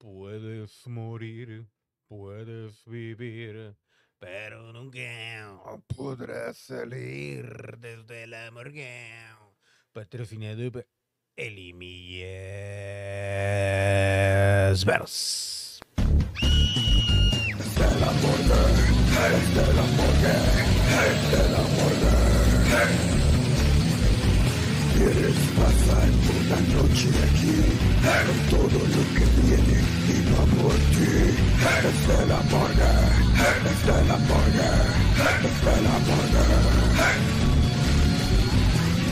Puedes morir, puedes vivir, pero nunca podrás salir desde la morgue. Patrocinado por Elimillas Vers. Quieres pasar una noche aquí con todo lo que viene y va por ti. Desde la morgue, desde la morgue, desde la morgue.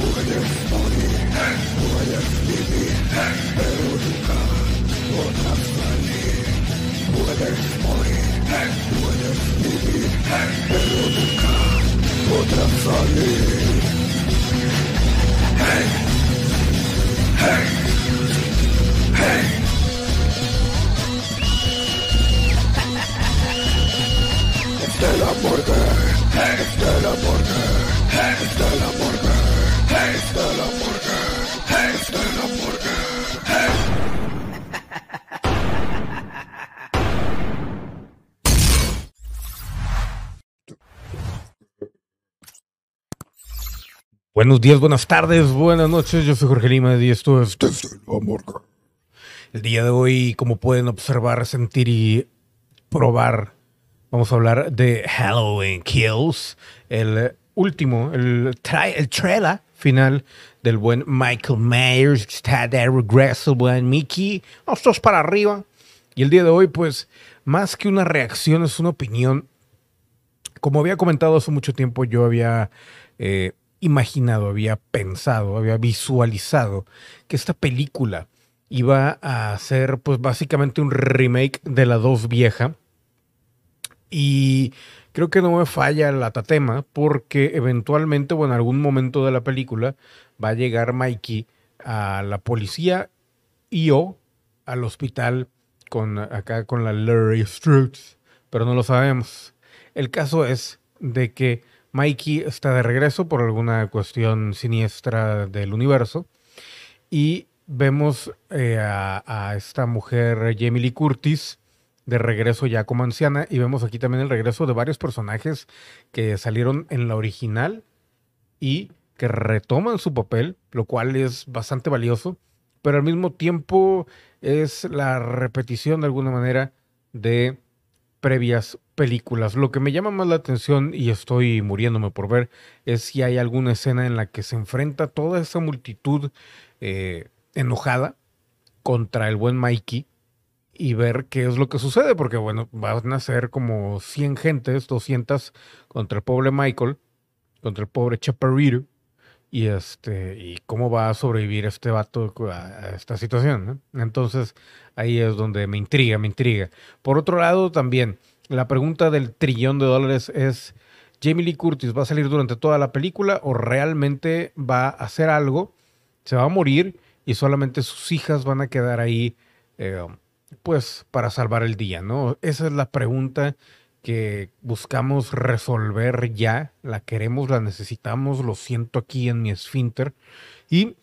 Puedes morir, puedes vivir, pero nunca podrás salir. Puedes morir, puedes vivir, pero nunca podrás salir. Desde Buenos días, buenas tardes, buenas noches. Yo soy Jorge Lima y esto es Desde la morgue. el día de hoy. Como pueden observar, sentir y probar, vamos a hablar de Halloween Kills, el último, el, tra- el trailer final del buen Michael Myers. Está de regreso, el buen Mickey. Todos para arriba. Y el día de hoy, pues, más que una reacción, es una opinión como había comentado hace mucho tiempo, yo había eh, imaginado, había pensado, había visualizado que esta película iba a ser pues básicamente un remake de la 2 vieja. Y creo que no me falla la tatema porque eventualmente o en algún momento de la película va a llegar Mikey a la policía y o al hospital con acá con la Larry Strutes, pero no lo sabemos. El caso es de que Mikey está de regreso por alguna cuestión siniestra del universo. Y vemos eh, a, esta mujer Jamie Curtis de regreso ya como anciana. Y vemos aquí también el regreso de varios personajes que salieron en la original y que retoman su papel, lo cual es bastante valioso, pero al mismo tiempo es la repetición de alguna manera de previas películas. Lo que me llama más la atención y estoy muriéndome por ver es si hay alguna escena en la que se enfrenta toda esa multitud eh, enojada contra el buen Mikey y ver qué es lo que sucede, porque bueno, van a ser como 100 gentes, 200 contra el pobre Michael, contra el pobre Chaparrito, y este, y cómo va a sobrevivir este vato a, esta situación. Entonces, ahí es donde me intriga, me intriga. Por otro lado, también, la pregunta del trillón de dólares es, ¿Jamie Lee Curtis va a salir durante toda la película o realmente va a hacer algo, se va a morir y solamente sus hijas van a quedar ahí, eh, pues, para salvar el día, ¿no? Esa es la pregunta que buscamos resolver ya, la queremos, la necesitamos, lo siento aquí en mi esfínter. Y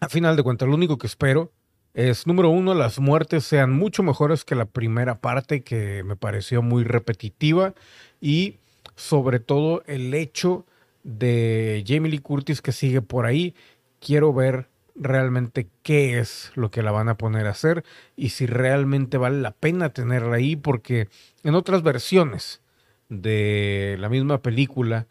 a final de cuentas, lo único que espero es, número uno, las muertes sean mucho mejores que la primera parte, que me pareció muy repetitiva, y sobre todo el hecho de Jamie Lee Curtis que sigue por ahí. Quiero ver realmente qué es lo que la van a poner a hacer y si realmente vale la pena tenerla ahí, porque en otras versiones de la misma película,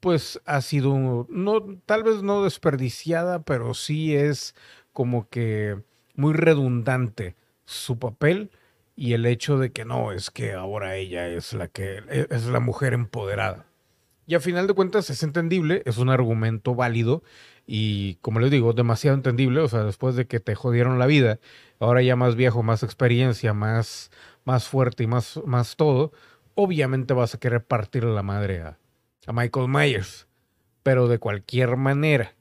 pues ha sido, no, tal vez no desperdiciada, pero sí es como que muy redundante su papel y el hecho de que no, es que ahora ella es la que e- es la mujer empoderada. Y a final de cuentas es entendible, es un argumento válido y como les digo, demasiado entendible, o sea, después de que te jodieron la vida, ahora ya más viejo, más experiencia, más, más fuerte y más, más todo, obviamente vas a querer partirle la madre a, a Michael Myers. Pero de cualquier manera,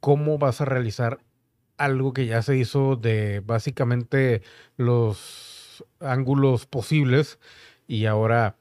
¿cómo vas a realizar algo que ya se hizo de básicamente los ángulos posibles y ahora,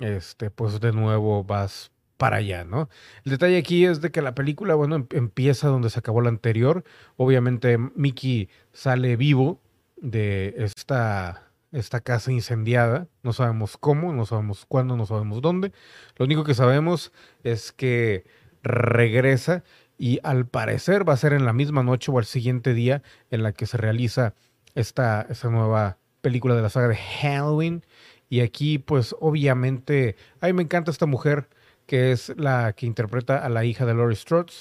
este, pues de nuevo vas para allá, ¿no? El detalle aquí es de que la película, bueno, em- empieza donde se acabó la anterior. Obviamente Mickey sale vivo de esta, esta casa incendiada. No sabemos cómo, no sabemos cuándo, no sabemos dónde. Lo único que sabemos es que regresa y al parecer va a ser en la misma noche o al siguiente día en la que se realiza esta, esta nueva película de la saga de Halloween. Y aquí, pues obviamente, a mí me encanta esta mujer que es la que interpreta a la hija de Laurie Strode,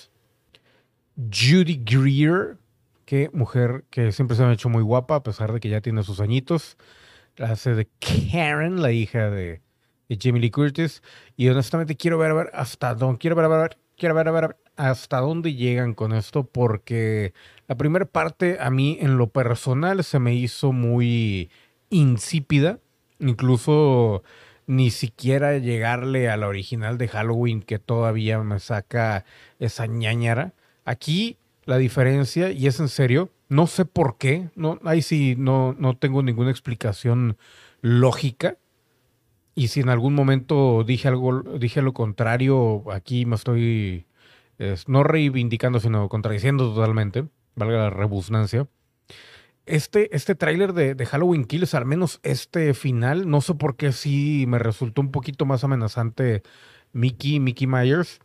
Judy Greer, que mujer que siempre se me ha hecho muy guapa, a pesar de que ya tiene sus añitos. La hace de Karen, la hija de, de Jamie Lee Curtis. Y honestamente quiero ver, a ver hasta dónde, quiero ver, a ver, quiero ver, a ver hasta dónde llegan con esto, porque la primera parte a mí en lo personal se me hizo muy insípida. Incluso ni siquiera llegarle a la original de Halloween que todavía me saca esa ñañara. Aquí la diferencia, y es en serio, no sé por qué, no, ahí sí no, no tengo ninguna explicación lógica. Y si en algún momento dije algo, dije lo contrario, aquí me estoy no reivindicando, sino contradiciendo totalmente, valga la rebusnancia. Este, este tráiler de, de, Halloween Kills, al menos este final, no sé por qué sí me resultó un poquito más amenazante Mickey, Mickey Myers,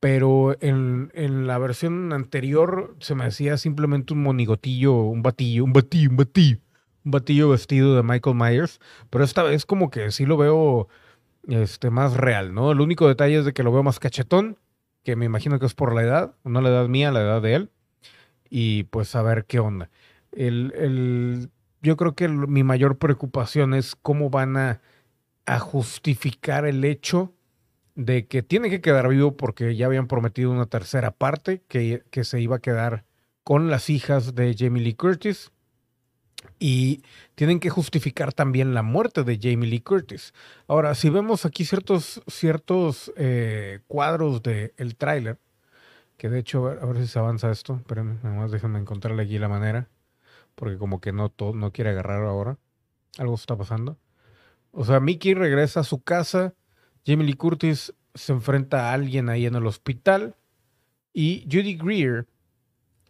pero en, en, la versión anterior se me hacía simplemente un monigotillo, un batillo, un batillo, un batillo, un batillo vestido de Michael Myers, pero esta vez como que sí lo veo este, más real, ¿no? El único detalle es de que lo veo más cachetón, que me imagino que es por la edad, no la edad mía, la edad de él, y pues a ver qué onda. El, el, yo creo que mi mayor preocupación es cómo van a, a justificar el hecho de que tiene que quedar vivo porque ya habían prometido una tercera parte que, que se iba a quedar con las hijas de Jamie Lee Curtis. Y tienen que justificar también la muerte de Jamie Lee Curtis. Ahora, si vemos aquí ciertos, ciertos eh, cuadros del el tráiler, que de hecho, a ver, si se avanza esto, pero nada más déjenme encontrarle aquí la manera, porque como que no, todo, no quiere agarrar ahora. Algo está pasando. O sea, Mickey regresa a su casa, Jamie Lee Curtis se enfrenta a alguien ahí en el hospital y Judy Greer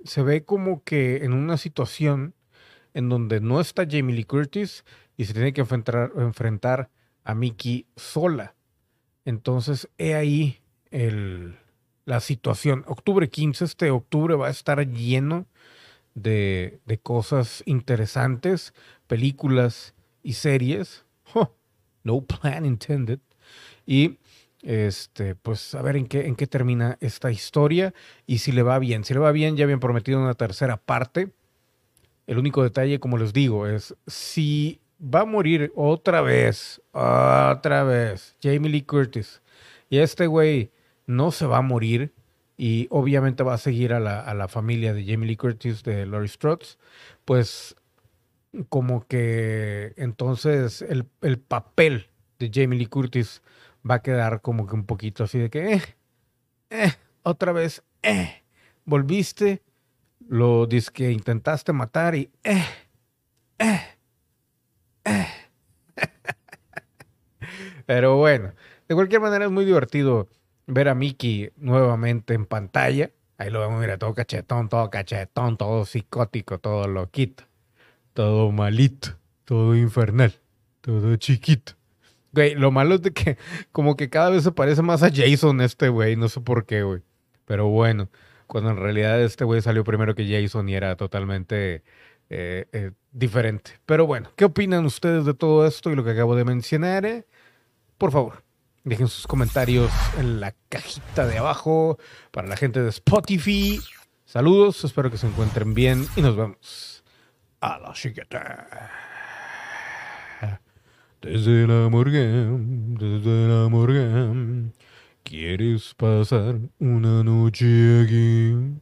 se ve como que en una situación en donde no está Jamie Lee Curtis y se tiene que enfrentar, enfrentar a Mickey sola. Entonces, he ahí el, la situación. Octubre 15, este octubre va a estar lleno de, de cosas interesantes, películas y series. no plan intended. Y este, pues a ver en qué, en qué termina esta historia y si le va bien. Si le va bien, ya habían prometido una tercera parte. El único detalle, como les digo, es si va a morir otra vez, otra vez, Jamie Lee Curtis, y este güey no se va a morir y obviamente va a seguir a la, familia de Jamie Lee Curtis, de Laurie Strode, pues como que entonces el, papel de Jamie Lee Curtis va a quedar como que un poquito así de que, eh, eh, otra vez, eh, volviste lo que intentaste matar y... Eh, eh, eh. Pero bueno, de cualquier manera es muy divertido ver a Mickey nuevamente en pantalla. Ahí lo vemos, mira, todo cachetón, todo cachetón, todo psicótico, todo loquito, todo malito, todo infernal, todo chiquito. Güey, lo malo es de que como que cada vez se parece más a Jason este güey, no sé por qué, güey. Pero bueno, cuando en realidad este güey salió primero que Jason y era totalmente eh, eh, diferente. Pero bueno, ¿qué opinan ustedes de todo esto y lo que acabo de mencionar? Por favor, dejen sus comentarios en la cajita de abajo para la gente de Spotify. Saludos, espero que se encuentren bien y nos vemos a la siguiente. Desde la morgue, desde la morgue. ¿Quieres pasar una noche aquí?